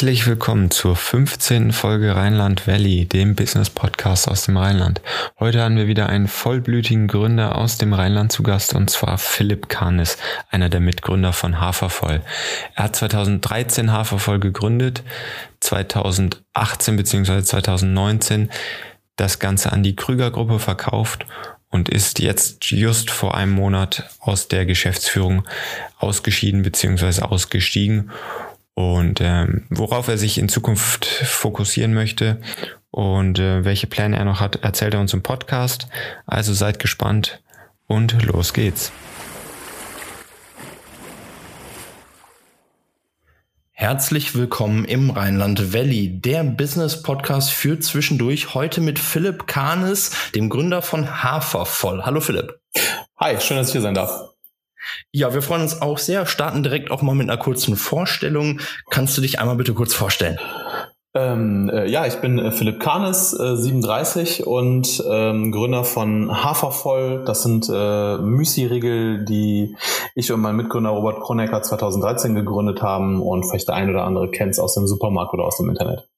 Herzlich willkommen zur 15. Folge Rheinland Valley, dem Business Podcast aus dem Rheinland. Heute haben wir wieder einen vollblütigen Gründer aus dem Rheinland zu Gast und zwar Philipp Kahnes, einer der Mitgründer von Hafervoll. Er hat 2013 Hafervoll gegründet, 2018 bzw. 2019 das Ganze an die Krüger Gruppe verkauft und ist jetzt just vor einem Monat aus der Geschäftsführung ausgeschieden bzw. ausgestiegen und ähm, worauf er sich in Zukunft fokussieren möchte und äh, welche Pläne er noch hat, erzählt er uns im Podcast. Also seid gespannt und los geht's. Herzlich willkommen im Rheinland Valley, der Business Podcast für zwischendurch. Heute mit Philipp Kahnes, dem Gründer von Hafervoll. Hallo Philipp. Hi, schön, dass ich hier sein darf. Ja, wir freuen uns auch sehr. Starten direkt auch mal mit einer kurzen Vorstellung. Kannst du dich einmal bitte kurz vorstellen? Ähm, äh, ja, ich bin äh, Philipp Kahnes, äh, 37 und ähm, Gründer von Hafervoll. Das sind äh, Müsli-Riegel, die ich und mein Mitgründer Robert Kronecker 2013 gegründet haben und vielleicht der ein oder andere kennt es aus dem Supermarkt oder aus dem Internet.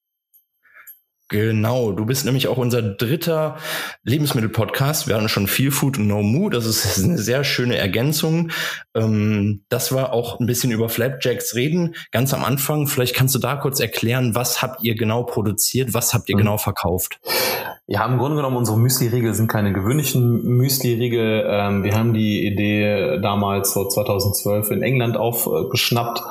Genau, du bist nämlich auch unser dritter Lebensmittel-Podcast. Wir hatten schon viel Food und No Moo. Das ist eine sehr schöne Ergänzung. Ähm, das war auch ein bisschen über Flapjacks reden. Ganz am Anfang, vielleicht kannst du da kurz erklären, was habt ihr genau produziert, was habt ihr mhm. genau verkauft? Ja, im Grunde genommen, unsere Müsli-Riegel sind keine gewöhnlichen Müsli-Riegel. Ähm, wir haben die Idee damals so 2012 in England aufgeschnappt.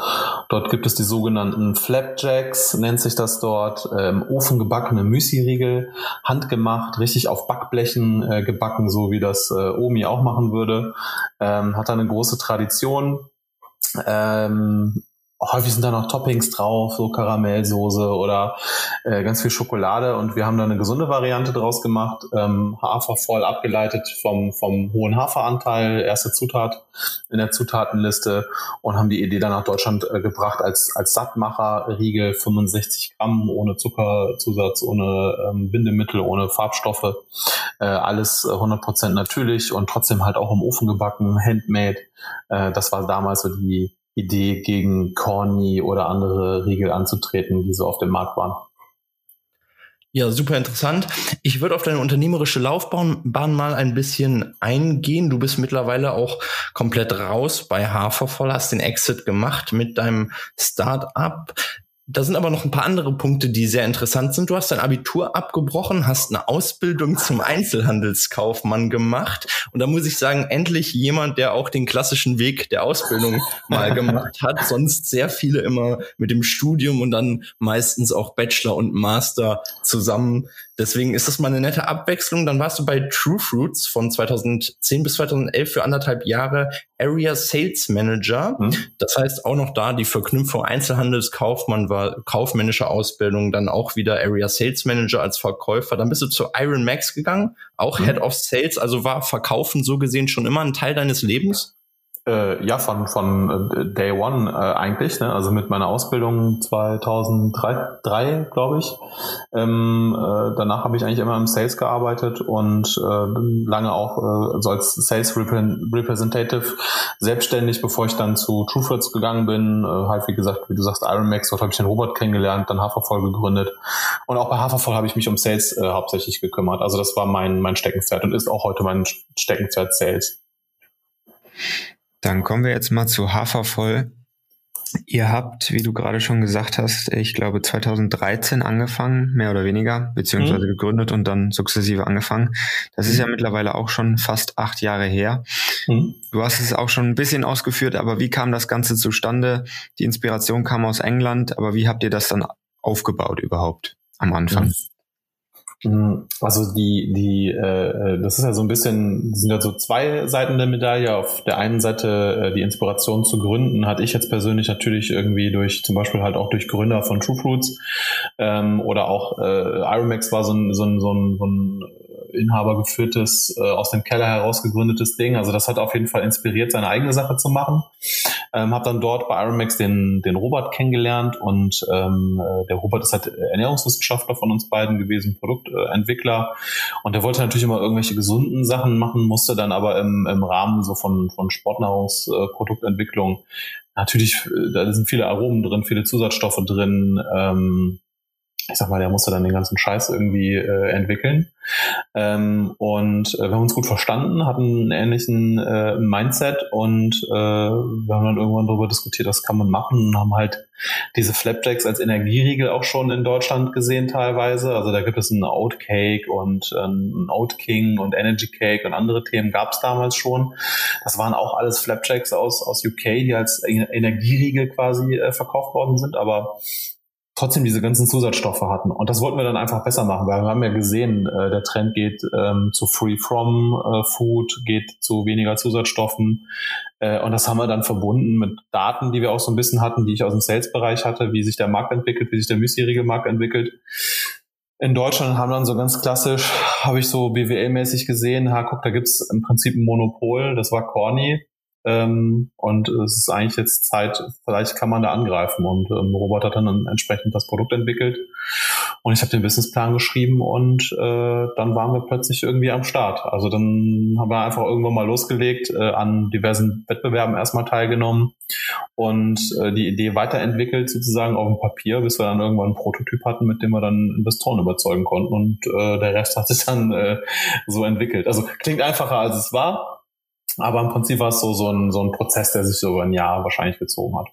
Dort gibt es die sogenannten Flapjacks, nennt sich das dort, ähm, ofengebackene Müsli-Riegel, handgemacht, richtig auf Backblechen äh, gebacken, so wie das äh, Omi auch machen würde. Ähm, hat da eine große Tradition. Ähm, häufig sind da noch Toppings drauf, so Karamellsoße oder äh, ganz viel Schokolade und wir haben da eine gesunde Variante draus gemacht, ähm, Hafer voll abgeleitet vom, vom hohen Haferanteil, erste Zutat in der Zutatenliste und haben die Idee dann nach Deutschland äh, gebracht als, als Sattmacher, Riegel 65 Gramm, ohne Zuckerzusatz, ohne ähm, Bindemittel, ohne Farbstoffe, äh, alles 100% natürlich und trotzdem halt auch im Ofen gebacken, handmade. Äh, das war damals so die Idee, gegen Corny oder andere Riegel anzutreten, die so auf dem Markt waren. Ja, super interessant. Ich würde auf deine unternehmerische Laufbahn mal ein bisschen eingehen. Du bist mittlerweile auch komplett raus bei Hafervoll, hast den Exit gemacht mit deinem Start-up. Da sind aber noch ein paar andere Punkte, die sehr interessant sind. Du hast dein Abitur abgebrochen, hast eine Ausbildung zum Einzelhandelskaufmann gemacht. Und da muss ich sagen, endlich jemand, der auch den klassischen Weg der Ausbildung mal gemacht hat. Sonst sehr viele immer mit dem Studium und dann meistens auch Bachelor und Master zusammen Deswegen ist das mal eine nette Abwechslung. Dann warst du bei True Fruits von 2010 bis 2011 für anderthalb Jahre Area Sales Manager. Mhm. Das heißt auch noch da die Verknüpfung Einzelhandelskaufmann war kaufmännische Ausbildung, dann auch wieder Area Sales Manager als Verkäufer. Dann bist du zu Iron Max gegangen, auch mhm. Head of Sales. Also war Verkaufen so gesehen schon immer ein Teil deines Lebens? Äh, ja, von, von äh, Day One äh, eigentlich, ne? also mit meiner Ausbildung 2003, glaube ich. Ähm, äh, danach habe ich eigentlich immer im Sales gearbeitet und äh, lange auch äh, so als Sales Representative selbstständig, bevor ich dann zu TrueFruits gegangen bin. Äh, halt wie gesagt, wie du sagst, Ironmax, dort habe ich den Robert kennengelernt, dann Hafervoll gegründet. Und auch bei Hafervoll habe ich mich um Sales äh, hauptsächlich gekümmert. Also das war mein, mein Steckenpferd und ist auch heute mein Steckenpferd Sales. Dann kommen wir jetzt mal zu Hafervoll. Ihr habt, wie du gerade schon gesagt hast, ich glaube 2013 angefangen, mehr oder weniger, beziehungsweise mhm. gegründet und dann sukzessive angefangen. Das ist ja mhm. mittlerweile auch schon fast acht Jahre her. Mhm. Du hast es auch schon ein bisschen ausgeführt, aber wie kam das Ganze zustande? Die Inspiration kam aus England, aber wie habt ihr das dann aufgebaut überhaupt am Anfang? Mhm. Also die, die, äh, das ist ja so ein bisschen, sind ja so zwei Seiten der Medaille. Auf der einen Seite äh, die Inspiration zu gründen, hatte ich jetzt persönlich natürlich irgendwie durch, zum Beispiel halt auch durch Gründer von True Fruits ähm, oder auch äh, Ironmax war so ein, so ein, so ein, so ein Inhaber geführtes, äh, aus dem Keller heraus gegründetes Ding. Also das hat auf jeden Fall inspiriert, seine eigene Sache zu machen. Ähm, habe dann dort bei Ironmax den, den Robert kennengelernt und ähm, äh, der Robert ist halt Ernährungswissenschaftler von uns beiden gewesen, Produktentwickler. Und der wollte natürlich immer irgendwelche gesunden Sachen machen, musste dann aber im, im Rahmen so von, von Sportnahrungsproduktentwicklung natürlich, äh, da sind viele Aromen drin, viele Zusatzstoffe drin. Ähm, ich sag mal, der musste dann den ganzen Scheiß irgendwie äh, entwickeln. Ähm, und äh, wir haben uns gut verstanden, hatten einen ähnlichen äh, Mindset und äh, wir haben dann irgendwann darüber diskutiert, was kann man machen und haben halt diese Flapjacks als Energieriegel auch schon in Deutschland gesehen teilweise. Also da gibt es einen Oat Cake und äh, einen Oat King und Energy Cake und andere Themen gab es damals schon. Das waren auch alles Flapjacks aus, aus UK, die als Energieriegel quasi äh, verkauft worden sind, aber trotzdem diese ganzen Zusatzstoffe hatten. Und das wollten wir dann einfach besser machen, weil wir haben ja gesehen, äh, der Trend geht ähm, zu Free From äh, Food, geht zu weniger Zusatzstoffen. Äh, und das haben wir dann verbunden mit Daten, die wir auch so ein bisschen hatten, die ich aus dem Sales-Bereich hatte, wie sich der Markt entwickelt, wie sich der Müsli-Markt entwickelt. In Deutschland haben dann so ganz klassisch, habe ich so BWL-mäßig gesehen, ha, guck, da gibt's im Prinzip ein Monopol, das war Corny. Ähm, und es ist eigentlich jetzt Zeit, vielleicht kann man da angreifen. Und ähm, Robert hat dann entsprechend das Produkt entwickelt. Und ich habe den Businessplan geschrieben und äh, dann waren wir plötzlich irgendwie am Start. Also dann haben wir einfach irgendwann mal losgelegt, äh, an diversen Wettbewerben erstmal teilgenommen und äh, die Idee weiterentwickelt sozusagen auf dem Papier, bis wir dann irgendwann einen Prototyp hatten, mit dem wir dann Investoren überzeugen konnten. Und äh, der Rest hat sich dann äh, so entwickelt. Also klingt einfacher als es war, aber im Prinzip war es so, so, ein, so ein Prozess, der sich so über ein Jahr wahrscheinlich gezogen hat.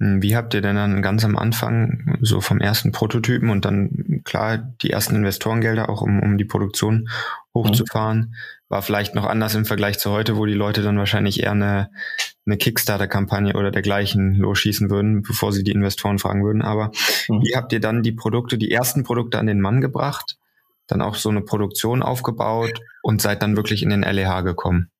Hm, wie habt ihr denn dann ganz am Anfang so vom ersten Prototypen und dann klar die ersten Investorengelder auch um, um die Produktion hochzufahren, mhm. war vielleicht noch anders im Vergleich zu heute, wo die Leute dann wahrscheinlich eher eine, eine Kickstarter-Kampagne oder dergleichen losschießen würden, bevor sie die Investoren fragen würden. Aber mhm. wie habt ihr dann die Produkte, die ersten Produkte an den Mann gebracht, dann auch so eine Produktion aufgebaut und seid dann wirklich in den LEH gekommen?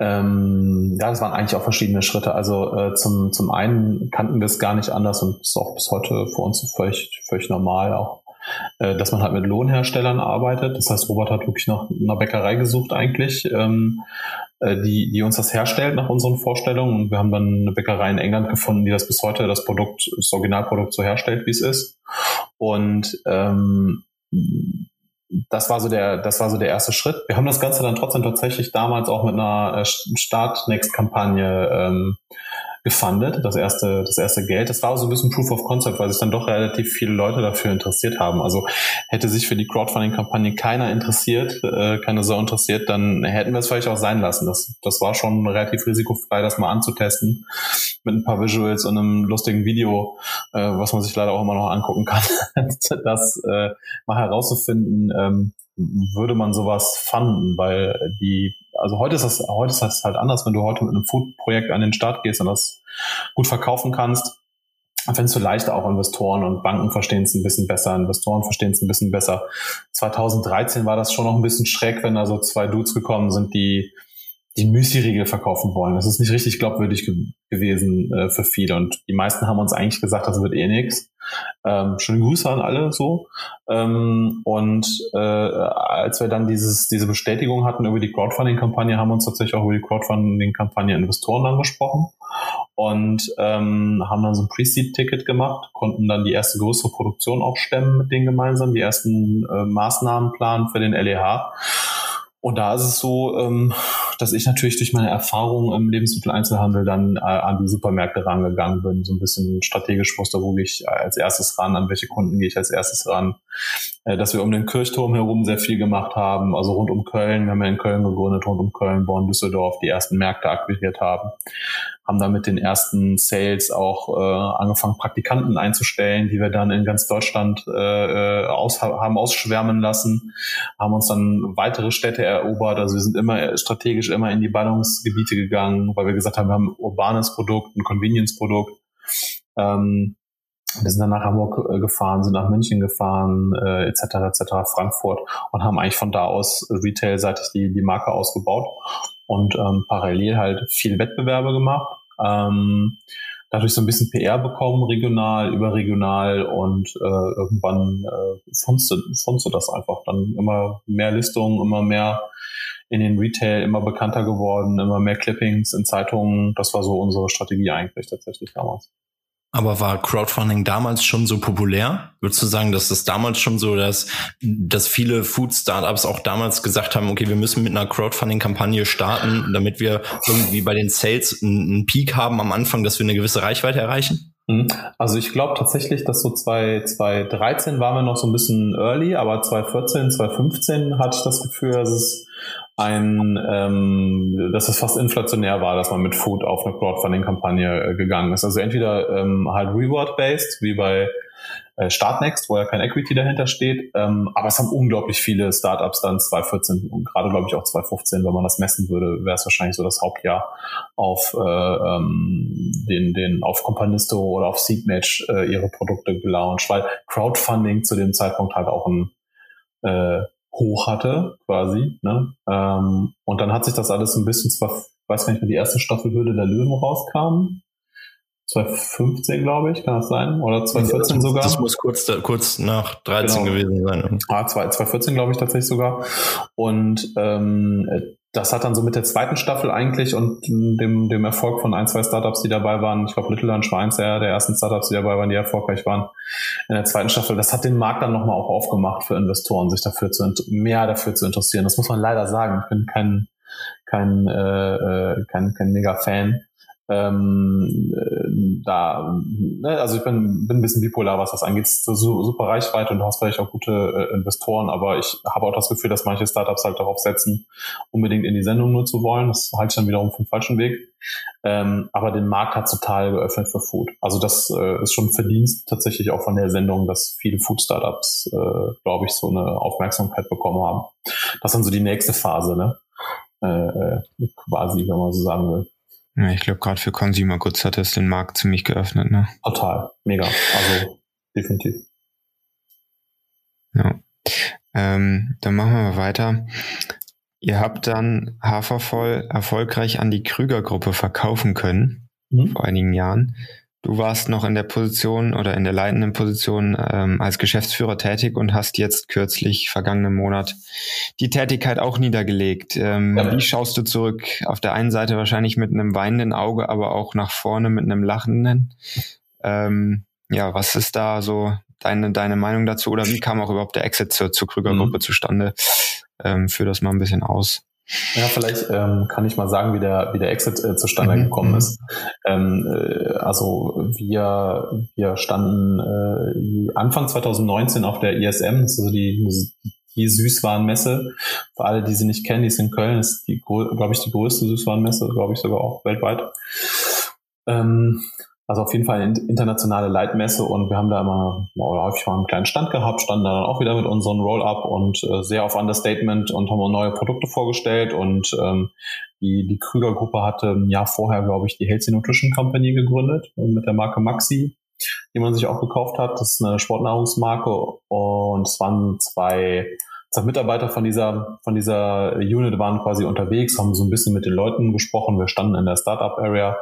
Ähm, ja, das waren eigentlich auch verschiedene Schritte. Also äh, zum, zum einen kannten wir es gar nicht anders und ist auch bis heute für uns völlig, völlig normal auch, äh, dass man halt mit Lohnherstellern arbeitet. Das heißt, Robert hat wirklich nach einer Bäckerei gesucht eigentlich, ähm, äh, die, die uns das herstellt nach unseren Vorstellungen. Und wir haben dann eine Bäckerei in England gefunden, die das bis heute das Produkt, das Originalprodukt so herstellt, wie es ist. Und ähm, das war so der, das war so der erste Schritt. Wir haben das Ganze dann trotzdem tatsächlich damals auch mit einer äh, Start-Next-Kampagne ähm, gefundet, das erste, das erste Geld. Das war so ein bisschen Proof of Concept, weil sich dann doch relativ viele Leute dafür interessiert haben. Also hätte sich für die Crowdfunding-Kampagne keiner interessiert, äh, keine so interessiert, dann hätten wir es vielleicht auch sein lassen. Das, das war schon relativ risikofrei, das mal anzutesten mit ein paar Visuals und einem lustigen Video, äh, was man sich leider auch immer noch angucken kann, das äh, mal herauszufinden, ähm, würde man sowas fanden, weil die, also heute ist das, heute ist das halt anders, wenn du heute mit einem Food-Projekt an den Start gehst und das gut verkaufen kannst, findest du leichter auch Investoren und Banken verstehen es ein bisschen besser, Investoren verstehen es ein bisschen besser. 2013 war das schon noch ein bisschen schräg, wenn da so zwei Dudes gekommen sind, die die Müsli-Riegel verkaufen wollen. Das ist nicht richtig glaubwürdig ge gewesen äh, für viele. Und die meisten haben uns eigentlich gesagt, das wird eh nix. Ähm, schöne Grüße an alle so. Ähm, und äh, als wir dann dieses, diese Bestätigung hatten über die Crowdfunding-Kampagne, haben wir uns tatsächlich auch über die Crowdfunding-Kampagne Investoren angesprochen und ähm, haben dann so ein Pre-Seed-Ticket gemacht, konnten dann die erste größere Produktion auch stemmen mit denen gemeinsam, die ersten äh, Maßnahmen planen für den LEH. Und da ist es so, ähm, dass ich natürlich durch meine Erfahrung im Lebensmitteleinzelhandel dann äh, an die Supermärkte rangegangen bin. So ein bisschen strategisch wusste, wo gehe ich als erstes ran, an welche Kunden gehe ich als erstes ran. Äh, dass wir um den Kirchturm herum sehr viel gemacht haben, also rund um Köln. Wir haben ja in Köln gegründet, rund um Köln, Bonn, Düsseldorf die ersten Märkte akquiriert haben haben da mit den ersten Sales auch äh, angefangen, Praktikanten einzustellen, die wir dann in ganz Deutschland äh, äh, aus, haben ausschwärmen lassen, haben uns dann weitere Städte erobert. Also wir sind immer strategisch immer in die Ballungsgebiete gegangen, weil wir gesagt haben, wir haben ein urbanes Produkt, ein Convenience-Produkt. Ähm, wir sind dann nach Hamburg äh, gefahren, sind nach München gefahren, äh, etc. etc. Frankfurt und haben eigentlich von da aus retail-seitig die, die Marke ausgebaut und ähm, parallel halt viel Wettbewerbe gemacht. Ähm, dadurch so ein bisschen PR bekommen, regional, überregional und äh, irgendwann äh, fandst du das einfach. Dann immer mehr Listungen, immer mehr in den Retail, immer bekannter geworden, immer mehr Clippings in Zeitungen. Das war so unsere Strategie eigentlich tatsächlich damals. Aber war Crowdfunding damals schon so populär? Würdest du sagen, dass das damals schon so, dass, dass viele Food-Startups auch damals gesagt haben, okay, wir müssen mit einer Crowdfunding-Kampagne starten, damit wir irgendwie bei den Sales einen Peak haben am Anfang, dass wir eine gewisse Reichweite erreichen? Mhm. Also ich glaube tatsächlich, dass so 2013 waren wir noch so ein bisschen early, aber 2014, 2015 hatte ich das Gefühl, dass es ein, ähm, dass es fast inflationär war, dass man mit Food auf eine Crowdfunding-Kampagne äh, gegangen ist. Also entweder ähm, halt Reward-based, wie bei äh, Startnext, wo ja kein Equity dahinter steht, ähm, aber es haben unglaublich viele Startups dann 2014 und gerade glaube ich auch 2015, wenn man das messen würde, wäre es wahrscheinlich so das Hauptjahr auf äh, ähm, den, den auf Companisto oder auf Seedmatch äh, ihre Produkte gelauncht, weil Crowdfunding zu dem Zeitpunkt halt auch ein äh, hoch hatte, quasi. Ne? Ähm, und dann hat sich das alles ein bisschen, zwar, weiß gar nicht mehr, die erste Staffel Hürde der Löwen rauskam. 2015, glaube ich, kann das sein? Oder 2014 ja, sogar? Das muss kurz, kurz nach 13 genau. gewesen sein. Ah, 2014, glaube ich, tatsächlich sogar. Und ähm, das hat dann so mit der zweiten Staffel eigentlich und dem, dem Erfolg von ein, zwei Startups, die dabei waren, ich glaube Little Lunch war eins der, der ersten Startups, die dabei waren, die erfolgreich waren in der zweiten Staffel, das hat den Markt dann nochmal auch aufgemacht für Investoren, sich dafür zu mehr dafür zu interessieren. Das muss man leider sagen. Ich bin kein kein äh, äh kein, kein mega Fan ähm, äh, da, ne, also ich bin, bin ein bisschen bipolar, was das angeht. So, super Reichweite und du hast vielleicht auch gute äh, Investoren, aber ich habe auch das Gefühl, dass manche Startups halt darauf setzen, unbedingt in die Sendung nur zu wollen. Das halte ich dann wiederum den falschen Weg. Ähm, aber den Markt hat total geöffnet für Food. Also das äh, ist schon Verdienst tatsächlich auch von der Sendung, dass viele Food-Startups, äh, glaube ich, so eine Aufmerksamkeit bekommen haben. Das ist dann so die nächste Phase, ne? Äh, äh quasi, wenn man so sagen will. Ja, ich glaube, gerade für Consumer Goods hat es den Markt ziemlich geöffnet, ne? Total, mega. Also definitiv. Ja. Ähm, dann machen wir mal weiter. Ihr habt dann Hafervoll erfolgreich an die Krüger-Gruppe verkaufen können mhm. vor einigen Jahren. Du warst noch in der Position oder in der leitenden Position ähm, als Geschäftsführer tätig und hast jetzt kürzlich, vergangenen Monat, die Tätigkeit auch niedergelegt. Ähm, ja. Wie schaust du zurück? Auf der einen Seite wahrscheinlich mit einem weinenden Auge, aber auch nach vorne mit einem lachenden. Ähm, ja, was ist da so deine, deine Meinung dazu? Oder wie kam auch überhaupt der Exit zur, zur Krüger-Gruppe mhm. zustande? Ähm, führ das mal ein bisschen aus. Ja, vielleicht ähm, kann ich mal sagen, wie der, wie der Exit äh, zustande mhm. gekommen mhm. ist. Ähm, äh, also wir, wir standen äh, Anfang 2019 auf der ISM, das ist also die, die Süßwarenmesse. Für alle, die sie nicht kennen, die ist in Köln, ist die, glaube ich, die größte Süßwarenmesse, glaube ich sogar auch weltweit. Ähm, also auf jeden Fall eine internationale Leitmesse und wir haben da immer oder häufig mal einen kleinen Stand gehabt, standen da dann auch wieder mit unserem Roll-up und äh, sehr auf Understatement und haben neue Produkte vorgestellt und ähm, die, die Krüger-Gruppe hatte ein Jahr vorher, glaube ich, die Healthy Nutrition Company gegründet mit der Marke Maxi, die man sich auch gekauft hat. Das ist eine Sportnahrungsmarke und es waren zwei Mitarbeiter von dieser, von dieser Unit waren quasi unterwegs, haben so ein bisschen mit den Leuten gesprochen. Wir standen in der Startup-Area. Und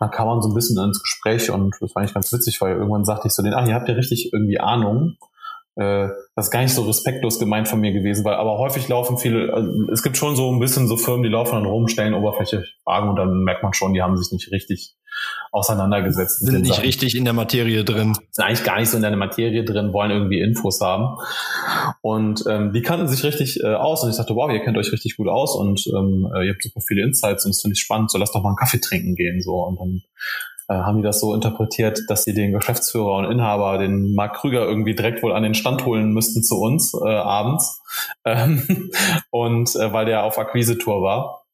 dann kam man so ein bisschen ins Gespräch und das war eigentlich ganz witzig, weil irgendwann sagte ich so den, ah, ihr habt ja richtig irgendwie Ahnung. Äh, das ist gar nicht so respektlos gemeint von mir gewesen, weil aber häufig laufen viele, also es gibt schon so ein bisschen so Firmen, die laufen dann rum, stellen oberflächliche Fragen und dann merkt man schon, die haben sich nicht richtig auseinandergesetzt. Sind nicht Sachen. richtig in der Materie drin. Sind eigentlich gar nicht so in der Materie drin, wollen irgendwie Infos haben. Und ähm, die kannten sich richtig äh, aus und ich dachte, wow, ihr kennt euch richtig gut aus und ähm, ihr habt super viele Insights und das finde ich spannend, so lasst doch mal einen Kaffee trinken gehen. so Und dann äh, haben die das so interpretiert, dass sie den Geschäftsführer und Inhaber, den Mark Krüger, irgendwie direkt wohl an den Stand holen müssten zu uns äh, abends. Ähm, und äh, weil der auf Akquise-Tour war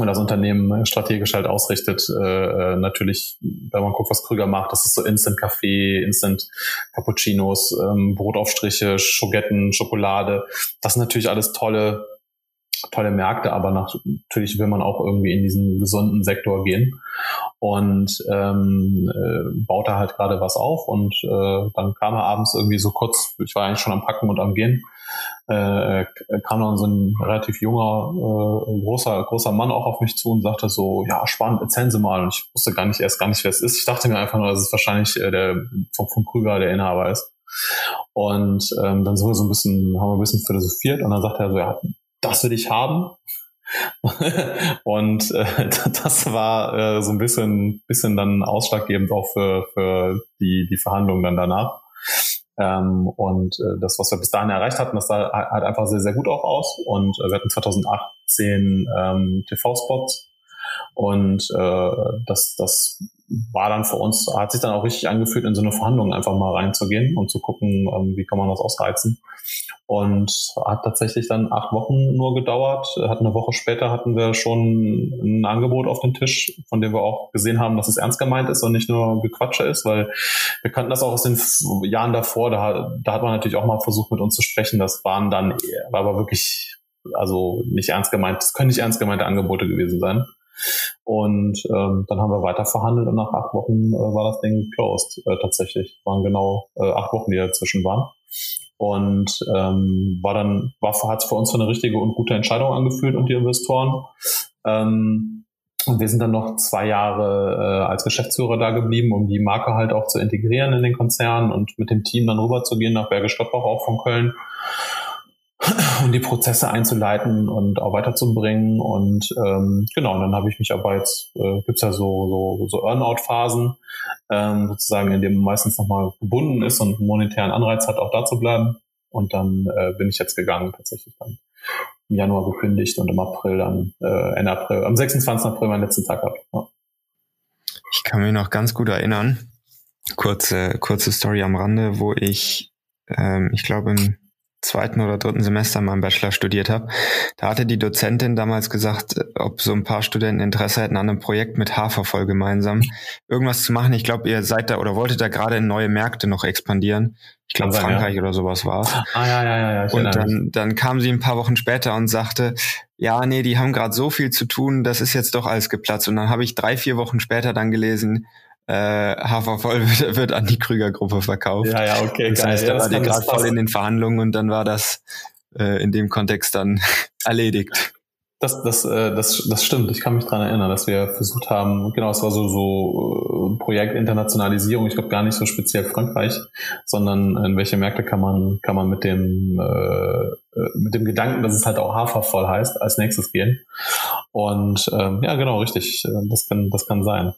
und das Unternehmen strategisch halt ausrichtet, äh, äh, natürlich, wenn man guckt, was Krüger macht, das ist so Instant Kaffee, Instant Cappuccinos, ähm, Brotaufstriche, Schogetten, Schokolade. Das sind natürlich alles tolle tolle Märkte, aber natürlich will man auch irgendwie in diesen gesunden Sektor gehen und ähm, äh, baut da halt gerade was auf und äh, dann kam er abends irgendwie so kurz, ich war eigentlich schon am Packen und am Gehen, äh, kam dann so ein relativ junger, äh, großer, großer Mann auch auf mich zu und sagte so, ja, spannend, erzählen Sie mal. Und ich wusste gar nicht erst gar nicht, wer es ist. Ich dachte mir einfach nur, dass es wahrscheinlich äh, der von, von Krüger der Inhaber ist. Und ähm, dann sind wir so ein bisschen, haben wir ein bisschen philosophiert und dann sagt er so, ja, das will ich haben. und äh, das war äh, so ein bisschen, bisschen dann ausschlaggebend auch für, für die, die Verhandlungen dann danach. Ähm, und äh, das, was wir bis dahin erreicht hatten, das sah halt einfach sehr, sehr gut auch aus. Und äh, wir hatten 2018 ähm, TV-Spots und äh, das, das war dann für uns, hat sich dann auch richtig angefühlt, in so eine Verhandlung einfach mal reinzugehen und zu gucken, ähm, wie kann man das ausreizen. Und hat tatsächlich dann acht Wochen nur gedauert. Hat eine Woche später hatten wir schon ein Angebot auf dem Tisch, von dem wir auch gesehen haben, dass es ernst gemeint ist und nicht nur Gequatsche ist, weil wir kannten das auch aus den Jahren davor. Da, da hat man natürlich auch mal versucht, mit uns zu sprechen. Das waren dann, war aber wirklich, also nicht ernst gemeint, das können nicht ernst gemeinte Angebote gewesen sein. Und ähm, dann haben wir weiter verhandelt und nach acht Wochen äh, war das Ding closed äh, tatsächlich. Waren genau äh, acht Wochen, die dazwischen waren. Und ähm, war dann, war hat es für uns für eine richtige und gute Entscheidung angefühlt und die Investoren. Ähm, und wir sind dann noch zwei Jahre äh, als Geschäftsführer da geblieben, um die Marke halt auch zu integrieren in den Konzern und mit dem Team dann rüberzugehen nach Bergisch Gladbach auch von Köln und die Prozesse einzuleiten und auch weiterzubringen. Und ähm, genau, und dann habe ich mich aber jetzt, äh, gibt ja so, so, so Earnout-Phasen, ähm, sozusagen, in dem man meistens nochmal gebunden ist und monetären Anreiz hat, auch da zu bleiben. Und dann äh, bin ich jetzt gegangen, tatsächlich dann im Januar gekündigt und im April dann, äh, Ende April, am 26. April meinen letzten Tag gehabt. Ja. Ich kann mich noch ganz gut erinnern, kurze, kurze Story am Rande, wo ich, ähm, ich glaube im zweiten oder dritten Semester meinem Bachelor studiert habe. Da hatte die Dozentin damals gesagt, ob so ein paar Studenten Interesse hätten an einem Projekt mit Hafervoll gemeinsam irgendwas zu machen. Ich glaube, ihr seid da oder wolltet da gerade in neue Märkte noch expandieren. Ich glaube, Frankreich ja. oder sowas war es. Ah, ja, ja, ja. ja und dann, dann kam sie ein paar Wochen später und sagte, ja, nee, die haben gerade so viel zu tun, das ist jetzt doch alles geplatzt. Und dann habe ich drei, vier Wochen später dann gelesen, äh, Hafervoll wird, wird an die Krüger-Gruppe verkauft. Ja, ja, okay, das geil. Heißt, ja, da war die gerade voll in den Verhandlungen und dann war das äh, in dem Kontext dann erledigt. Das, das, äh, das, das stimmt. Ich kann mich dran erinnern, dass wir versucht haben, genau, es war so, so äh, Projekt Internationalisierung. Ich glaube gar nicht so speziell Frankreich, sondern in welche Märkte kann man, kann man mit dem, äh, mit dem Gedanken, dass es halt auch hafervoll heißt, als nächstes gehen. Und ähm, ja, genau, richtig. Das kann, das kann sein.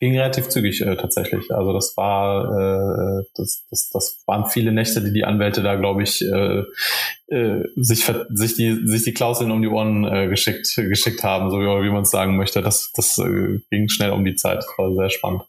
Ging relativ zügig äh, tatsächlich. Also das war, äh, das, das, das waren viele Nächte, die die Anwälte da, glaube ich, äh, äh, sich, sich die, sich die Klauseln um die Ohren äh, geschickt, geschickt haben, so wie, wie man es sagen möchte. Das, das äh, ging schnell um die Zeit. Das war sehr spannend.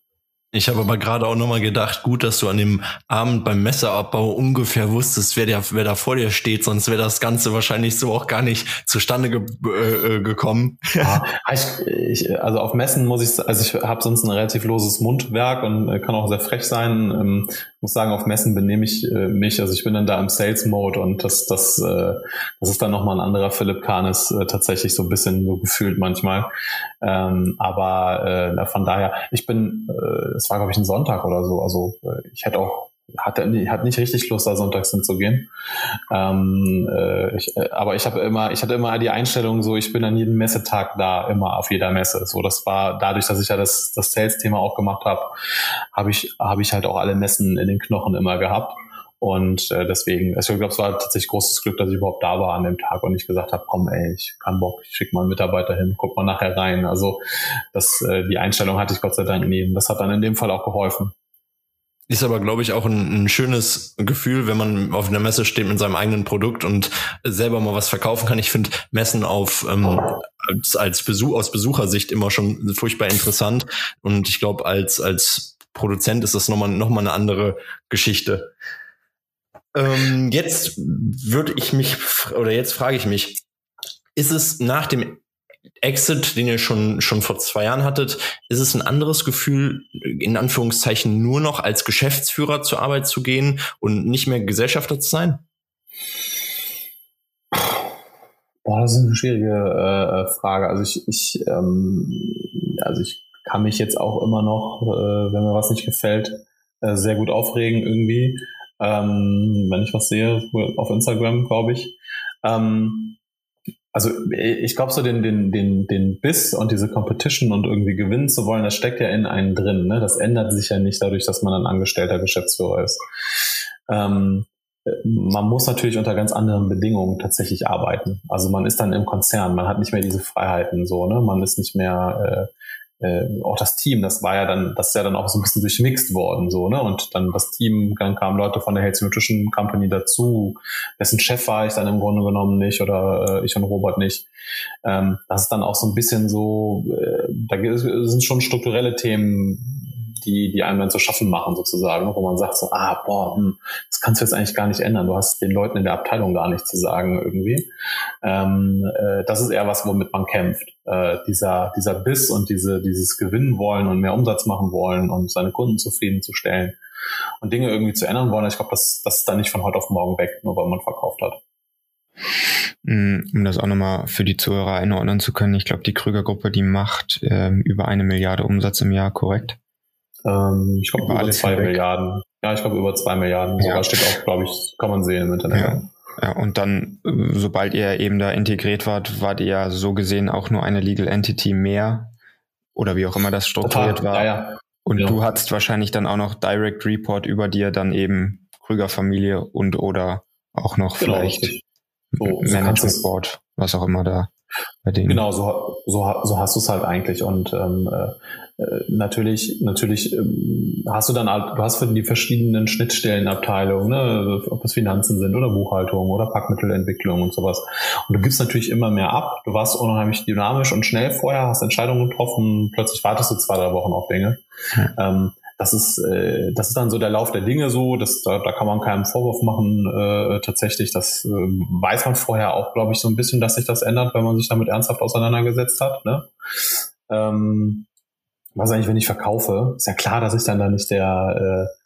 Ich habe aber gerade auch nochmal gedacht, gut, dass du an dem Abend beim Messerabbau ungefähr wusstest, wer, der, wer da vor dir steht, sonst wäre das Ganze wahrscheinlich so auch gar nicht zustande ge äh, äh gekommen. Ja, ich, ich, also auf Messen muss ich, also ich habe sonst ein relativ loses Mundwerk und äh, kann auch sehr frech sein. Muss sagen, auf Messen benehme ich äh, mich, also ich bin dann da im Sales-Mode und das, das, äh, das ist dann nochmal ein anderer Philipp Kahnes, äh, tatsächlich so ein bisschen so gefühlt manchmal. Ähm, aber äh, von daher, ich bin, äh, es war glaube ich ein Sonntag oder so, also äh, ich hätte auch hatte hat nicht richtig Lust, da sonntags hinzugehen. Ähm, äh, ich, äh, aber ich habe immer, ich hatte immer die Einstellung, so ich bin an jedem Messetag da, immer auf jeder Messe. So, das war dadurch, dass ich ja das, das Sales-Thema auch gemacht habe, habe ich, habe ich halt auch alle Messen in den Knochen immer gehabt. Und äh, deswegen, also ich glaube, es war tatsächlich großes Glück, dass ich überhaupt da war an dem Tag und ich gesagt habe, komm, ey, ich kann Bock, ich schicke mal einen Mitarbeiter hin, guck mal nachher rein. Also das, äh, die Einstellung hatte ich Gott sei Dank nie. Das hat dann in dem Fall auch geholfen. Ist aber, glaube ich, auch ein, ein, schönes Gefühl, wenn man auf einer Messe steht mit seinem eigenen Produkt und selber mal was verkaufen kann. Ich finde Messen auf ähm, als, als Besuch aus Besuchersicht immer schon furchtbar interessant. Und ich glaube, als, als Produzent ist das nochmal noch mal eine andere Geschichte. Ähm, jetzt würde ich mich, oder jetzt frage ich mich, ist es nach dem Exit, den ihr schon, schon vor zwei Jahren hattet, ist es ein anderes Gefühl, in Anführungszeichen nur noch als Geschäftsführer zur Arbeit zu gehen und nicht mehr Gesellschafter zu sein? Boah, das ist eine schwierige äh, Frage. Also ich, ich, ähm, also ich kann mich jetzt auch immer noch, äh, wenn mir was nicht gefällt, äh, sehr gut aufregen irgendwie. Ähm, wenn ich was sehe auf Instagram, glaube ich. Ähm, also ich glaube so den, den, den, den Biss und diese Competition und irgendwie gewinnen zu wollen, das steckt ja in einen drin. Ne? Das ändert sich ja nicht dadurch, dass man ein angestellter Geschäftsführer ist. Ähm, man muss natürlich unter ganz anderen Bedingungen tatsächlich arbeiten. Also man ist dann im Konzern, man hat nicht mehr diese Freiheiten so, ne? Man ist nicht mehr äh, äh, auch das Team, das war ja dann, das ist ja dann auch so ein bisschen durchmixt worden, so, ne? Und dann das Team, dann kamen Leute von der Healthy Nutrition Company dazu, dessen Chef war ich dann im Grunde genommen nicht oder äh, ich und Robert nicht. Ähm, das ist dann auch so ein bisschen so, äh, da sind schon strukturelle Themen, die, die einem dann zu schaffen machen, sozusagen, wo man sagt so, ah, boah, hm, das kannst du jetzt eigentlich gar nicht ändern. Du hast den Leuten in der Abteilung gar nichts zu sagen irgendwie. Ähm, äh, das ist eher was, womit man kämpft. Äh, dieser, dieser Biss und diese, dieses Gewinnen wollen und mehr Umsatz machen wollen und seine Kunden zufriedenzustellen und Dinge irgendwie zu ändern wollen. Ich glaube, das, das ist dann nicht von heute auf morgen weg, nur weil man verkauft hat. Mm, um das auch nochmal für die Zuhörer einordnen zu können, ich glaube, die Krüger-Gruppe, die macht ähm, über eine Milliarde Umsatz im Jahr, korrekt? Ähm, ich glaube, über, über zwei hinweg. Milliarden. Ja, ich glaube, über zwei Milliarden. Ja. Sogar steht auch, glaube ich, kann man sehen im Internet. Ja. Ja, und dann, sobald ihr eben da integriert wart, wart ihr ja so gesehen auch nur eine Legal Entity mehr oder wie auch immer das strukturiert Total. war. Ja, ja. Und ja. du hattest wahrscheinlich dann auch noch Direct Report über dir, dann eben Krüger Familie und oder auch noch genau, vielleicht so, Management Board, was auch immer da bei denen. Genau, so, so, so hast du es halt eigentlich. Und ähm, äh, äh, natürlich, natürlich ähm, hast du dann halt, du hast für die verschiedenen Schnittstellenabteilungen, ne, ob es Finanzen sind oder Buchhaltung oder Packmittelentwicklung und sowas. Und du gibst natürlich immer mehr ab. Du warst unheimlich dynamisch und schnell vorher, hast Entscheidungen getroffen, plötzlich wartest du zwei, drei Wochen auf Dinge. Hm. Ähm, das ist, äh, das ist dann so der Lauf der Dinge so, das, da, da kann man keinen Vorwurf machen äh, tatsächlich. Das äh, weiß man vorher auch, glaube ich, so ein bisschen, dass sich das ändert, wenn man sich damit ernsthaft auseinandergesetzt hat. Ne? Ähm, was eigentlich, wenn ich verkaufe, ist ja klar, dass ich dann da nicht der, äh,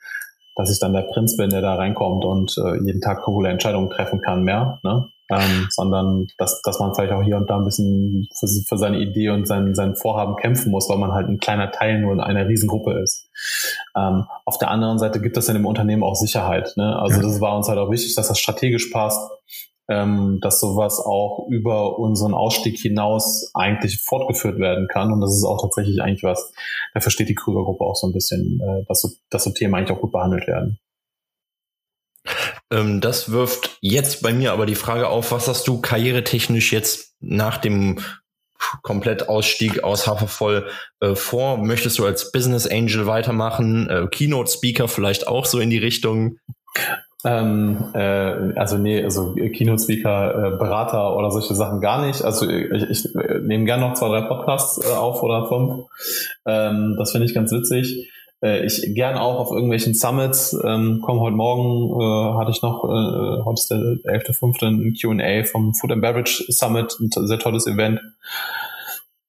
dass ich dann der Prinz bin, der da reinkommt und äh, jeden Tag coole Entscheidungen treffen kann mehr, ne? Ähm, sondern dass, dass man vielleicht auch hier und da ein bisschen für, für seine Idee und sein, sein Vorhaben kämpfen muss, weil man halt ein kleiner Teil nur in einer Riesengruppe ist. Ähm, auf der anderen Seite gibt es in dem Unternehmen auch Sicherheit. Ne? Also das war uns halt auch wichtig, dass das strategisch passt, ähm, dass sowas auch über unseren Ausstieg hinaus eigentlich fortgeführt werden kann. Und das ist auch tatsächlich eigentlich was, da versteht die Krüger-Gruppe auch so ein bisschen, äh, dass, so, dass so Themen eigentlich auch gut behandelt werden. Ähm, das wirft jetzt bei mir aber die Frage auf, was hast du karrieretechnisch jetzt nach dem Komplettausstieg aus Hafervoll äh, vor? Möchtest du als Business Angel weitermachen? Äh, Keynote Speaker vielleicht auch so in die Richtung? Ähm, äh, also nee, also Keynote Speaker, äh, Berater oder solche Sachen gar nicht. Also ich, ich nehme gerne noch zwei, drei Podcasts äh, auf oder fünf. Ähm, das finde ich ganz witzig. Äh, ich gern auch auf irgendwelchen Summits. Ähm, komm, heute Morgen äh, hatte ich noch, äh, heute ist der 11.5. ein Q&A vom Food and Beverage Summit, ein sehr tolles Event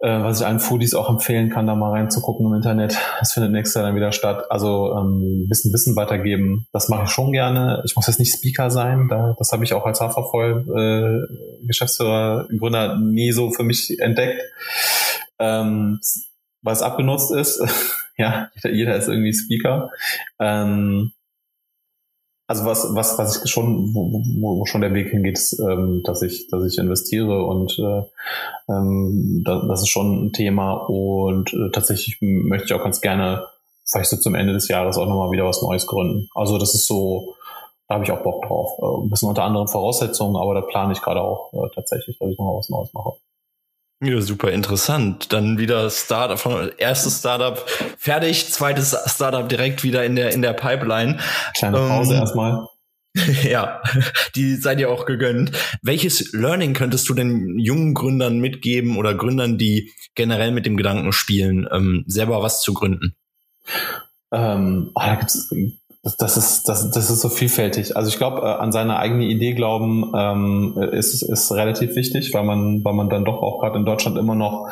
äh, was ich allen Foodies auch empfehlen kann, da mal reinzugucken im Internet. Das findet nächstes Jahr dann wieder statt. Also ähm, ein bisschen Wissen weitergeben, das mache ich schon gerne. Ich muss jetzt nicht Speaker sein, da, das habe ich auch als Hafervoll äh, Geschäftsführer, Gründer nie so für mich entdeckt. Ähm, weil es abgenutzt ist. ja, jeder, jeder ist irgendwie Speaker. Ähm, also was, was, was ich schon, wo, wo schon der Weg hingeht, ist, ähm, dass ich, dass ich investiere und äh, ähm, das, das ist schon ein Thema und äh, tatsächlich möchte ich auch ganz gerne vielleicht so zum Ende des Jahres auch nochmal wieder was Neues gründen. Also das ist so, da habe ich auch Bock drauf. Äh, ein bisschen unter anderen Voraussetzungen, aber da plane ich gerade auch äh, tatsächlich, dass ich nochmal was Neues mache. Ja, super interessant. Dann wieder Startup, erstes Startup fertig, zweites Startup direkt wieder in der, in der Pipeline. Kleine Pause ähm, erstmal. Ja, die seid ihr auch gegönnt. Welches Learning könntest du den jungen Gründern mitgeben oder Gründern, die generell mit dem Gedanken spielen, ähm, selber was zu gründen? Ähm, oh, da gibt's das, das, ist, das, das ist so vielfältig. Also ich glaube, äh, an seine eigene Idee glauben ähm, ist, ist relativ wichtig, weil man, weil man dann doch auch gerade in Deutschland immer noch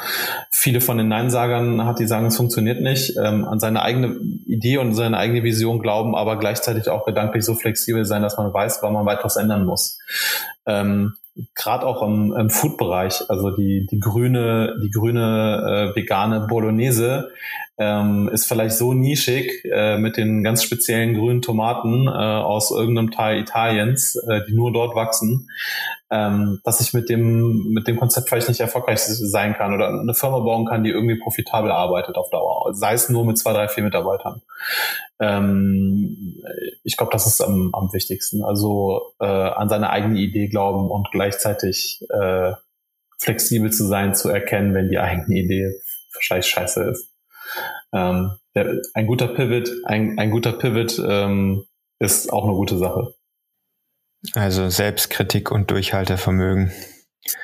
viele von den Neinsagern hat, die sagen, es funktioniert nicht. Ähm, an seine eigene Idee und seine eigene Vision glauben, aber gleichzeitig auch gedanklich so flexibel sein, dass man weiß, wann man weiteres ändern muss. Ähm, gerade auch im, im Food-Bereich, also die, die grüne, die grüne äh, vegane Bolognese ähm, ist vielleicht so nischig äh, mit den ganz speziellen grünen Tomaten äh, aus irgendeinem Teil Italiens, äh, die nur dort wachsen, ähm, dass ich mit dem, mit dem Konzept vielleicht nicht erfolgreich sein kann oder eine Firma bauen kann, die irgendwie profitabel arbeitet auf Dauer, sei es nur mit zwei, drei, vier Mitarbeitern. Ähm, ich glaube, das ist am, am wichtigsten. Also äh, an seine eigene Idee glauben und gleichzeitig äh, flexibel zu sein, zu erkennen, wenn die eigene Idee wahrscheinlich scheiße ist. Ähm, der, ein guter Pivot, ein, ein guter Pivot ähm, ist auch eine gute Sache. Also Selbstkritik und Durchhaltevermögen.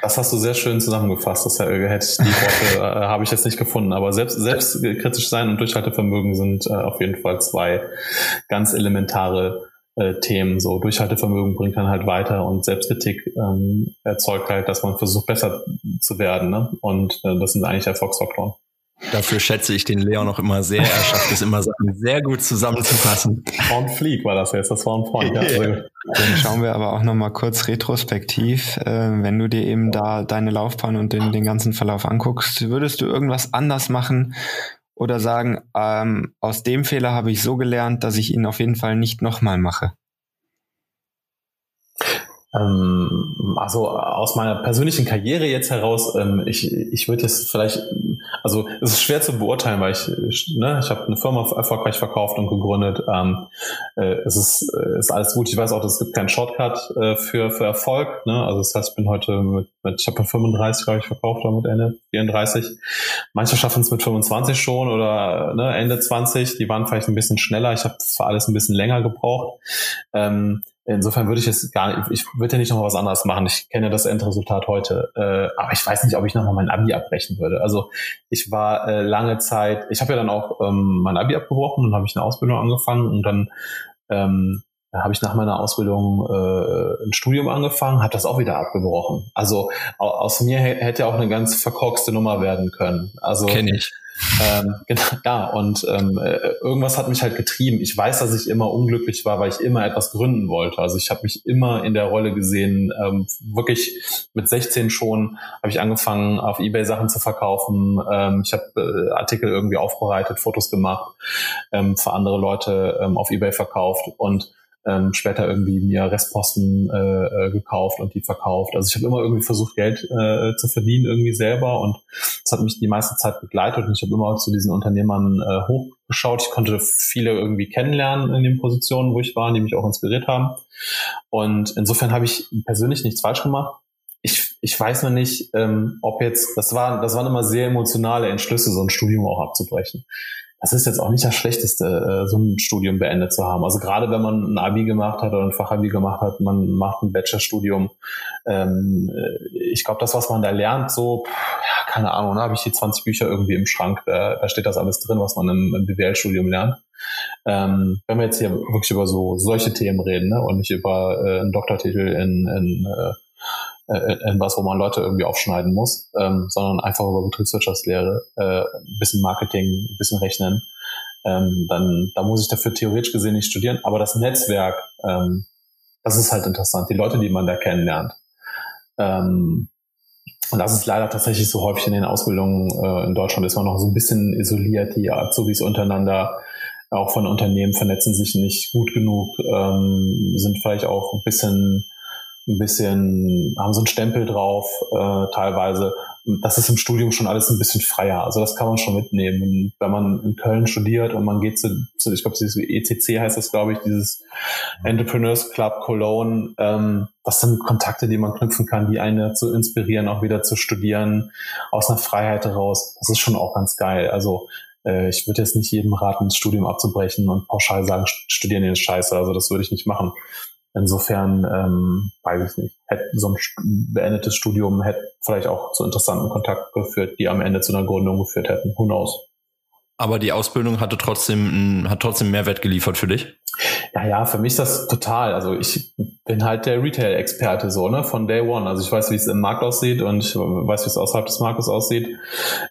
Das hast du sehr schön zusammengefasst. Das hätte ich die Worte äh, habe ich jetzt nicht gefunden, aber selbst selbstkritisch sein und Durchhaltevermögen sind äh, auf jeden Fall zwei ganz elementare äh, Themen. So Durchhaltevermögen bringt dann halt weiter und Selbstkritik ähm, erzeugt halt, dass man versucht besser zu werden. Ne? Und äh, das sind eigentlich Erfolgsfaktoren. Dafür schätze ich den Leon noch immer sehr. Er schafft es immer, Sachen sehr gut zusammenzufassen. Porn Fleek war das jetzt, das war ein Porn. Ja. Also, Dann schauen wir aber auch nochmal kurz retrospektiv. Äh, wenn du dir eben da deine Laufbahn und den, den ganzen Verlauf anguckst, würdest du irgendwas anders machen oder sagen, ähm, aus dem Fehler habe ich so gelernt, dass ich ihn auf jeden Fall nicht nochmal mache? Ähm, also aus meiner persönlichen Karriere jetzt heraus, ähm, ich, ich würde jetzt vielleicht, also es ist schwer zu beurteilen, weil ich, ne, ich habe eine Firma erfolgreich verkauft und gegründet. Ähm, äh, es ist, äh, ist alles gut. Ich weiß auch, es gibt keinen Shortcut äh, für, für Erfolg. Ne? Also das heißt, ich bin heute mit, mit ich habe 35, glaube ich, verkauft oder mit Ende 34. Manche schaffen es mit 25 schon oder ne, Ende 20. Die waren vielleicht ein bisschen schneller. Ich habe für alles ein bisschen länger gebraucht. Ähm, Insofern würde ich es gar nicht, ich würde ja nicht noch mal was anderes machen. Ich kenne das Endresultat heute, äh, aber ich weiß nicht, ob ich noch mal mein Abi abbrechen würde. Also ich war äh, lange Zeit, ich habe ja dann auch ähm, mein Abi abgebrochen und habe ich eine Ausbildung angefangen und dann ähm, habe ich nach meiner Ausbildung äh, ein Studium angefangen, habe das auch wieder abgebrochen. Also aus mir hätte auch eine ganz verkorkste Nummer werden können. Also kenne ich ähm, genau, ja, und ähm, äh, irgendwas hat mich halt getrieben. Ich weiß, dass ich immer unglücklich war, weil ich immer etwas gründen wollte. Also ich habe mich immer in der Rolle gesehen, ähm, wirklich mit 16 schon habe ich angefangen, auf Ebay Sachen zu verkaufen. Ähm, ich habe äh, Artikel irgendwie aufbereitet, Fotos gemacht, ähm, für andere Leute ähm, auf Ebay verkauft und ähm, später irgendwie mir Restposten äh, äh, gekauft und die verkauft. Also ich habe immer irgendwie versucht, Geld äh, zu verdienen irgendwie selber und das hat mich die meiste Zeit begleitet und ich habe immer zu diesen Unternehmern äh, hochgeschaut. Ich konnte viele irgendwie kennenlernen in den Positionen, wo ich war, die mich auch inspiriert haben. Und insofern habe ich persönlich nichts falsch gemacht. Ich, ich weiß noch nicht, ähm, ob jetzt, das waren, das waren immer sehr emotionale Entschlüsse, so ein Studium auch abzubrechen das ist jetzt auch nicht das Schlechteste, äh, so ein Studium beendet zu haben. Also gerade wenn man ein Abi gemacht hat oder ein Fachabi gemacht hat, man macht ein Bachelorstudium. Ähm, äh, ich glaube, das, was man da lernt, so, ja, keine Ahnung, da habe ich die 20 Bücher irgendwie im Schrank, da, da steht das alles drin, was man im, im BWL-Studium lernt. Ähm, wenn wir jetzt hier wirklich über so solche Themen reden ne, und nicht über äh, einen Doktortitel in, in äh, äh, in was, wo man Leute irgendwie aufschneiden muss, ähm, sondern einfach über Betriebswirtschaftslehre, äh, ein bisschen Marketing, ein bisschen Rechnen. Ähm, dann da muss ich dafür theoretisch gesehen nicht studieren. Aber das Netzwerk, ähm, das ist halt interessant. Die Leute, die man da kennenlernt. Ähm, und das ist leider tatsächlich so häufig in den Ausbildungen äh, in Deutschland ist man noch so ein bisschen isoliert, die Azubis untereinander, auch von Unternehmen vernetzen sich nicht gut genug, ähm, sind vielleicht auch ein bisschen ein bisschen, haben so einen Stempel drauf äh, teilweise. Das ist im Studium schon alles ein bisschen freier. Also das kann man schon mitnehmen. Wenn man in Köln studiert und man geht zu, zu ich glaube, dieses ECC heißt das, glaube ich, dieses Entrepreneurs Club Cologne. Ähm, das sind Kontakte, die man knüpfen kann, die einen zu inspirieren, auch wieder zu studieren, aus einer Freiheit heraus. Das ist schon auch ganz geil. Also äh, ich würde jetzt nicht jedem raten, das Studium abzubrechen und pauschal sagen, studieren ist scheiße. Also das würde ich nicht machen. Insofern ähm, weiß ich nicht. Hätte so ein beendetes Studium hätte vielleicht auch zu interessanten Kontakten geführt, die am Ende zu einer Gründung geführt hätten. Who knows? Aber die Ausbildung hatte trotzdem, hat trotzdem Mehrwert geliefert für dich? Ja, ja, für mich ist das total. Also ich bin halt der Retail-Experte so, ne, von Day One. Also ich weiß, wie es im Markt aussieht und ich weiß, wie es außerhalb des Marktes aussieht.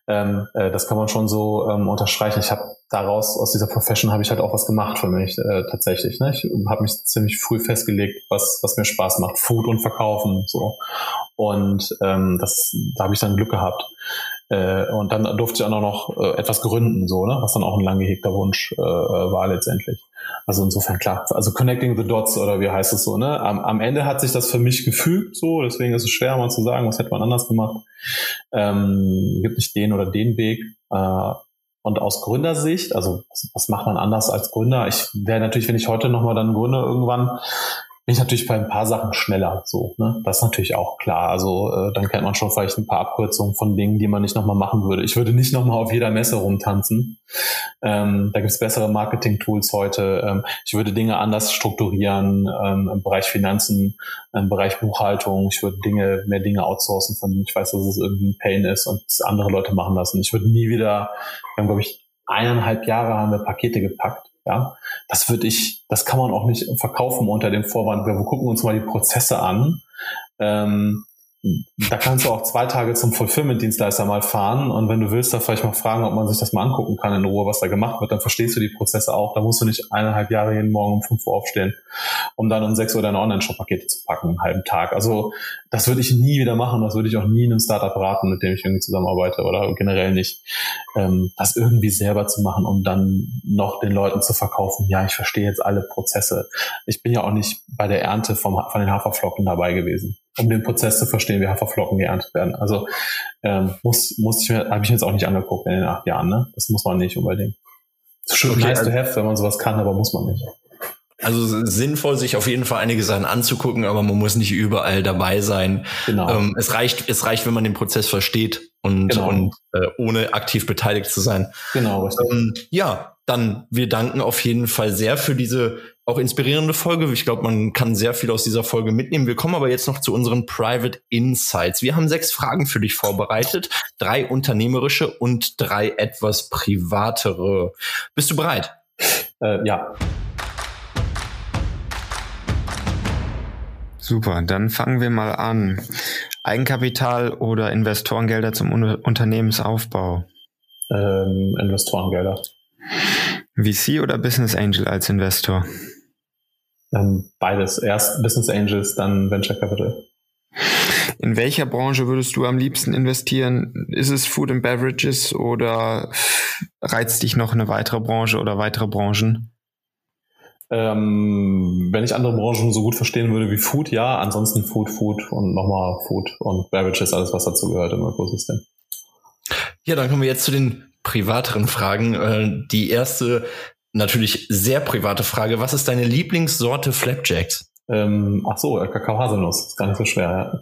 Ähm, äh, das kann man schon so ähm, unterstreichen. Ich habe daraus, aus dieser Profession habe ich halt auch was gemacht für mich äh, tatsächlich. Ne? Ich habe mich ziemlich früh festgelegt, was, was mir Spaß macht. Food und Verkaufen so. Und ähm, das, da habe ich dann Glück gehabt. Äh, und dann durfte ich auch noch äh, etwas gründen, so, ne? was dann auch ein lang gehegter Wunsch äh, äh, war letztendlich. Also insofern klar, also connecting the dots oder wie heißt es so, ne? Am, am Ende hat sich das für mich gefügt, so, deswegen ist es schwer mal zu sagen, was hätte man anders gemacht. Ähm, gibt nicht den oder den Weg. Äh, und aus Gründersicht, also was, macht man anders als Gründer? Ich wäre natürlich, wenn ich heute nochmal dann gründe irgendwann, bin ich natürlich bei ein paar Sachen schneller. So, ne? Das ist natürlich auch klar. Also äh, dann kennt man schon vielleicht ein paar Abkürzungen von Dingen, die man nicht nochmal machen würde. Ich würde nicht nochmal auf jeder Messe rumtanzen. Ähm, da gibt's bessere Marketing-Tools heute. Ähm, ich würde Dinge anders strukturieren ähm, im Bereich Finanzen, im Bereich Buchhaltung. Ich würde Dinge, mehr Dinge outsourcen, von denen ich weiß, dass es irgendwie ein Pain ist und andere Leute machen lassen. Ich würde nie wieder, wir haben, glaube ich, eineinhalb Jahre haben wir Pakete gepackt ja, das würde ich, das kann man auch nicht verkaufen unter dem Vorwand. Wir gucken uns mal die Prozesse an. Ähm, da kannst du auch zwei Tage zum Fulfillment-Dienstleister mal fahren und wenn du willst, da vielleicht mal fragen, ob man sich das mal angucken kann in Ruhe, was da gemacht wird, dann verstehst du die Prozesse auch. Da musst du nicht eineinhalb Jahre jeden Morgen um fünf Uhr aufstehen, um dann um sechs Uhr deine Online-Shop-Pakete zu packen, einen halben Tag. Also das würde ich nie wieder machen, das würde ich auch nie einem Startup raten, mit dem ich irgendwie zusammenarbeite oder generell nicht. Ähm, das irgendwie selber zu machen, um dann noch den Leuten zu verkaufen, ja, ich verstehe jetzt alle Prozesse. Ich bin ja auch nicht bei der Ernte vom, von den Haferflocken dabei gewesen um den Prozess zu verstehen, wie Haferflocken geerntet werden. Also ähm, muss, muss ich mir, habe ich mir jetzt auch nicht angeguckt in den acht Jahren, ne? Das muss man nicht unbedingt. Das ist schon okay, nice to also have, wenn man sowas kann, aber muss man nicht. Also sinnvoll, sich auf jeden Fall einige Sachen anzugucken, aber man muss nicht überall dabei sein. Genau. Ähm, es reicht, es reicht, wenn man den Prozess versteht und, genau. und äh, ohne aktiv beteiligt zu sein. Genau. Ähm, ja, dann wir danken auf jeden Fall sehr für diese auch inspirierende Folge. Ich glaube, man kann sehr viel aus dieser Folge mitnehmen. Wir kommen aber jetzt noch zu unseren Private Insights. Wir haben sechs Fragen für dich vorbereitet, drei unternehmerische und drei etwas privatere. Bist du bereit? Äh, ja. Super, dann fangen wir mal an. Eigenkapital oder Investorengelder zum Unternehmensaufbau? Ähm, Investorengelder. VC oder Business Angel als Investor? Ähm, beides. Erst Business Angels, dann Venture Capital. In welcher Branche würdest du am liebsten investieren? Ist es Food and Beverages oder reizt dich noch eine weitere Branche oder weitere Branchen? Ähm, wenn ich andere Branchen so gut verstehen würde wie Food, ja. Ansonsten Food, Food und nochmal Food und Beverages, alles was dazu gehört im Ökosystem. Ja, dann kommen wir jetzt zu den privateren Fragen. Äh, die erste natürlich sehr private Frage. Was ist deine Lieblingssorte Flapjacks? Ähm, ach so, Kakao-Haselnuss. Ist gar nicht so schwer, ja.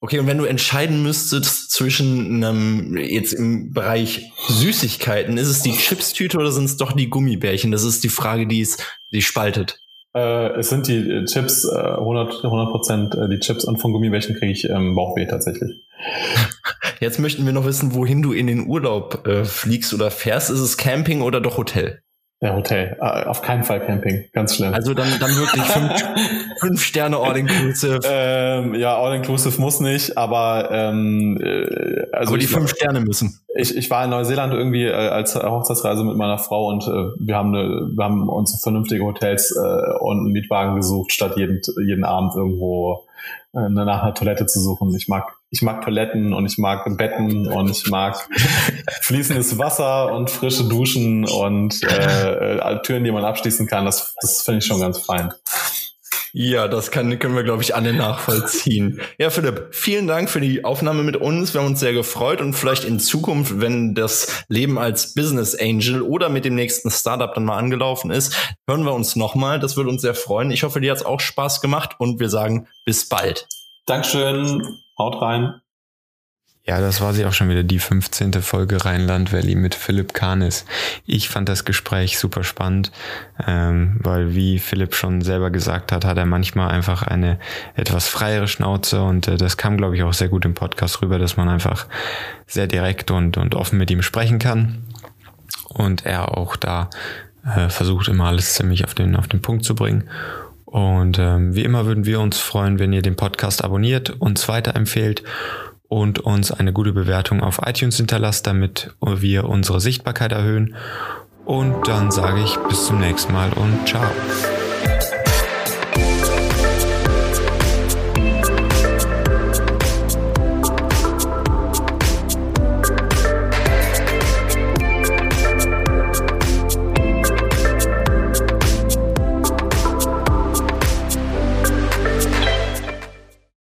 Okay, und wenn du entscheiden müsstest zwischen einem, jetzt im Bereich Süßigkeiten, ist es die Chipstüte oder sind es doch die Gummibärchen? Das ist die Frage, die es, die spaltet. Äh, es sind die äh, Chips, äh, 100 Prozent äh, die Chips und von Gummibärchen kriege ich ähm, Bauchweh tatsächlich. Jetzt möchten wir noch wissen, wohin du in den Urlaub äh, fliegst oder fährst. Ist es Camping oder doch Hotel? Ja, Hotel. Uh, auf keinen Fall Camping. Ganz schlimm. Also dann, dann wirklich fünf, fünf Sterne All-Inclusive. Ähm, ja, All-Inclusive muss nicht, aber ähm, äh, also aber die fünf Sterne müssen. Ich, ich war in Neuseeland irgendwie äh, als Hochzeitsreise mit meiner Frau und äh, wir haben eine, wir haben uns vernünftige Hotels äh, und einen Mietwagen gesucht, statt jeden, jeden Abend irgendwo äh, nach einer Toilette zu suchen. Ich mag ich mag Toiletten und ich mag Betten und ich mag fließendes Wasser und frische Duschen und äh, äh, Türen, die man abschließen kann. Das, das finde ich schon ganz fein. Ja, das kann, können wir, glaube ich, alle nachvollziehen. Ja, Philipp, vielen Dank für die Aufnahme mit uns. Wir haben uns sehr gefreut und vielleicht in Zukunft, wenn das Leben als Business Angel oder mit dem nächsten Startup dann mal angelaufen ist, hören wir uns nochmal. Das würde uns sehr freuen. Ich hoffe, dir hat es auch Spaß gemacht und wir sagen bis bald. Dankeschön. Haut rein. Ja, das war sie auch schon wieder, die 15. Folge Rheinland Valley mit Philipp Kahnes. Ich fand das Gespräch super spannend, ähm, weil wie Philipp schon selber gesagt hat, hat er manchmal einfach eine etwas freiere Schnauze und äh, das kam, glaube ich, auch sehr gut im Podcast rüber, dass man einfach sehr direkt und, und offen mit ihm sprechen kann. und er auch da äh, versucht immer alles ziemlich auf den, auf den Punkt zu bringen. Und ähm, wie immer würden wir uns freuen, wenn ihr den Podcast abonniert, uns weiterempfehlt und uns eine gute Bewertung auf iTunes hinterlasst, damit wir unsere Sichtbarkeit erhöhen. Und dann sage ich bis zum nächsten Mal und ciao.